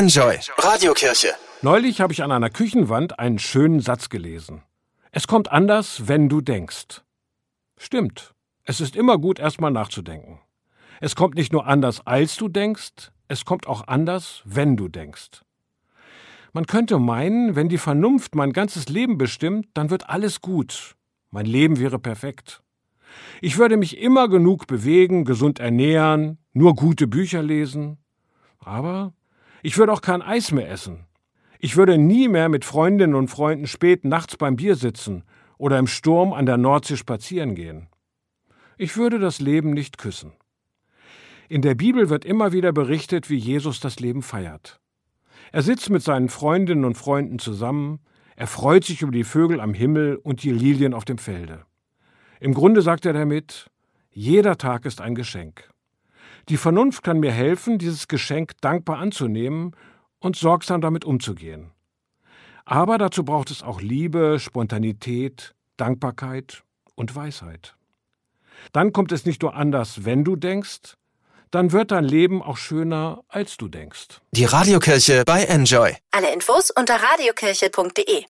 Enjoy Radiokirche. Neulich habe ich an einer Küchenwand einen schönen Satz gelesen. Es kommt anders, wenn du denkst. Stimmt. Es ist immer gut, erstmal nachzudenken. Es kommt nicht nur anders, als du denkst, es kommt auch anders, wenn du denkst. Man könnte meinen, wenn die Vernunft mein ganzes Leben bestimmt, dann wird alles gut. Mein Leben wäre perfekt. Ich würde mich immer genug bewegen, gesund ernähren, nur gute Bücher lesen. Aber ich würde auch kein Eis mehr essen. Ich würde nie mehr mit Freundinnen und Freunden spät nachts beim Bier sitzen oder im Sturm an der Nordsee spazieren gehen. Ich würde das Leben nicht küssen. In der Bibel wird immer wieder berichtet, wie Jesus das Leben feiert. Er sitzt mit seinen Freundinnen und Freunden zusammen, er freut sich über die Vögel am Himmel und die Lilien auf dem Felde. Im Grunde sagt er damit, jeder Tag ist ein Geschenk. Die Vernunft kann mir helfen, dieses Geschenk dankbar anzunehmen und sorgsam damit umzugehen. Aber dazu braucht es auch Liebe, Spontanität, Dankbarkeit und Weisheit. Dann kommt es nicht nur anders, wenn du denkst, dann wird dein Leben auch schöner, als du denkst. Die Radiokirche bei Enjoy. Alle Infos unter radiokirche.de